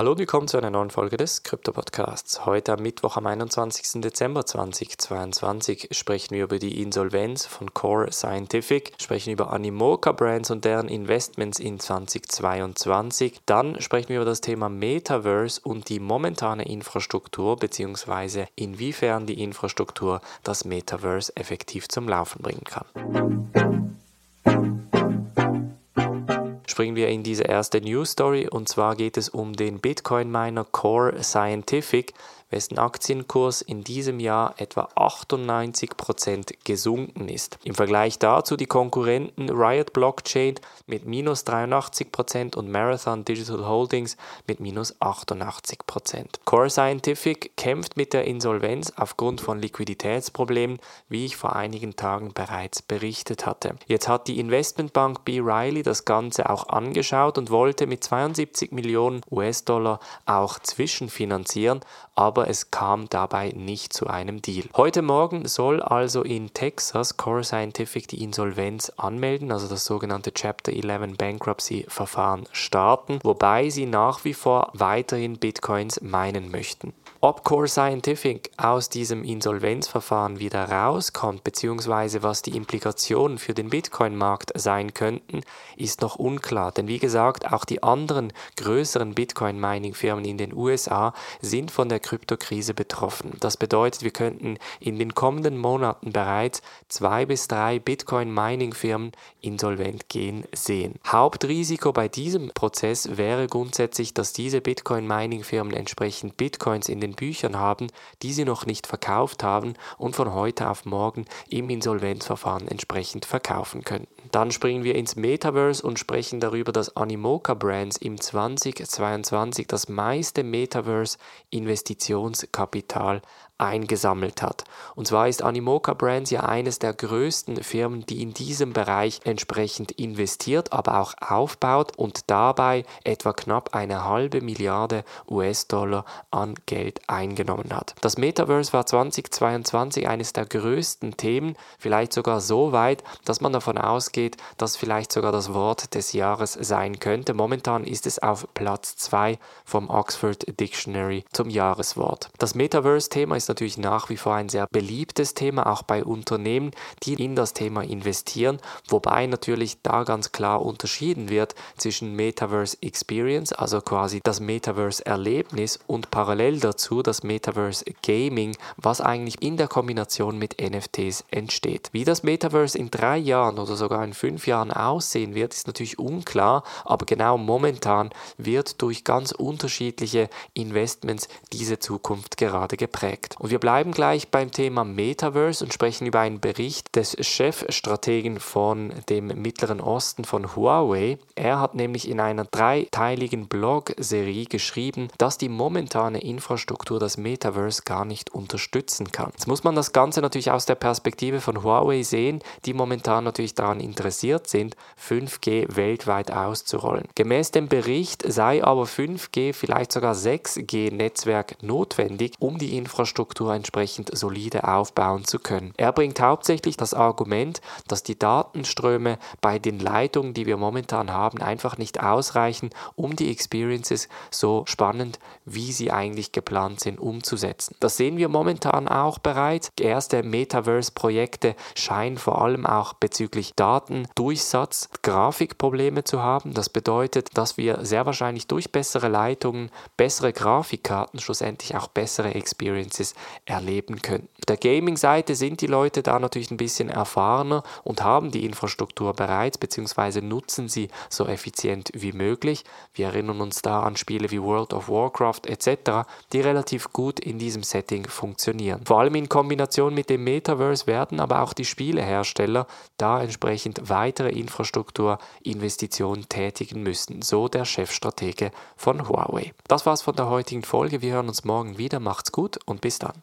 Hallo und willkommen zu einer neuen Folge des Krypto Podcasts. Heute am Mittwoch, am 21. Dezember 2022, sprechen wir über die Insolvenz von Core Scientific, sprechen über Animoca Brands und deren Investments in 2022. Dann sprechen wir über das Thema Metaverse und die momentane Infrastruktur bzw. inwiefern die Infrastruktur das Metaverse effektiv zum Laufen bringen kann springen wir in diese erste News Story und zwar geht es um den Bitcoin Miner Core Scientific, wessen Aktienkurs in diesem Jahr etwa 98% gesunken ist. Im Vergleich dazu die Konkurrenten Riot Blockchain mit minus 83% und Marathon Digital Holdings mit minus 88%. Core Scientific kämpft mit der Insolvenz aufgrund von Liquiditätsproblemen, wie ich vor einigen Tagen bereits berichtet hatte. Jetzt hat die Investmentbank B. Riley das Ganze auch angeschaut und wollte mit 72 Millionen US-Dollar auch zwischenfinanzieren, aber es kam dabei nicht zu einem Deal. Heute Morgen soll also in Texas Core Scientific die Insolvenz anmelden, also das sogenannte Chapter 11 Bankruptcy Verfahren starten, wobei sie nach wie vor weiterhin Bitcoins meinen möchten. Ob Core Scientific aus diesem Insolvenzverfahren wieder rauskommt, beziehungsweise was die Implikationen für den Bitcoin-Markt sein könnten, ist noch unklar. Denn wie gesagt, auch die anderen größeren Bitcoin-Mining-Firmen in den USA sind von der Kryptokrise betroffen. Das bedeutet, wir könnten in den kommenden Monaten bereits zwei bis drei Bitcoin-Mining-Firmen insolvent gehen sehen. Hauptrisiko bei diesem Prozess wäre grundsätzlich, dass diese Bitcoin-Mining-Firmen entsprechend Bitcoins in den den Büchern haben, die sie noch nicht verkauft haben und von heute auf morgen im Insolvenzverfahren entsprechend verkaufen könnten. Dann springen wir ins Metaverse und sprechen darüber, dass Animoca Brands im 2022 das meiste Metaverse-Investitionskapital eingesammelt hat. Und zwar ist Animoca Brands ja eines der größten Firmen, die in diesem Bereich entsprechend investiert, aber auch aufbaut und dabei etwa knapp eine halbe Milliarde US-Dollar an Geld eingenommen hat. Das Metaverse war 2022 eines der größten Themen, vielleicht sogar so weit, dass man davon ausgeht, dass vielleicht sogar das Wort des Jahres sein könnte. Momentan ist es auf Platz 2 vom Oxford Dictionary zum Jahreswort. Das Metaverse-Thema ist natürlich nach wie vor ein sehr beliebtes Thema, auch bei Unternehmen, die in das Thema investieren, wobei natürlich da ganz klar unterschieden wird zwischen Metaverse Experience, also quasi das Metaverse Erlebnis und parallel dazu das Metaverse Gaming, was eigentlich in der Kombination mit NFTs entsteht. Wie das Metaverse in drei Jahren oder sogar in fünf Jahren aussehen wird, ist natürlich unklar, aber genau momentan wird durch ganz unterschiedliche Investments diese Zukunft gerade geprägt. Und wir bleiben gleich beim Thema Metaverse und sprechen über einen Bericht des Chefstrategen von dem Mittleren Osten von Huawei. Er hat nämlich in einer dreiteiligen Blog-Serie geschrieben, dass die momentane Infrastruktur das Metaverse gar nicht unterstützen kann. Jetzt muss man das Ganze natürlich aus der Perspektive von Huawei sehen, die momentan natürlich daran interessiert sind, 5G weltweit auszurollen. Gemäß dem Bericht sei aber 5G, vielleicht sogar 6G-Netzwerk notwendig, um die Infrastruktur Infrastruktur entsprechend solide aufbauen zu können. Er bringt hauptsächlich das Argument, dass die Datenströme bei den Leitungen, die wir momentan haben, einfach nicht ausreichen, um die Experiences so spannend, wie sie eigentlich geplant sind, umzusetzen. Das sehen wir momentan auch bereits. Erste Metaverse-Projekte scheinen vor allem auch bezüglich Datendurchsatz Grafikprobleme zu haben. Das bedeutet, dass wir sehr wahrscheinlich durch bessere Leitungen, bessere Grafikkarten schlussendlich auch bessere Experiences erleben können. Auf der Gaming-Seite sind die Leute da natürlich ein bisschen erfahrener und haben die Infrastruktur bereits bzw. nutzen sie so effizient wie möglich. Wir erinnern uns da an Spiele wie World of Warcraft etc., die relativ gut in diesem Setting funktionieren. Vor allem in Kombination mit dem Metaverse werden aber auch die Spielehersteller da entsprechend weitere Infrastrukturinvestitionen tätigen müssen, so der Chefstratege von Huawei. Das war's von der heutigen Folge. Wir hören uns morgen wieder. Macht's gut und bis dann.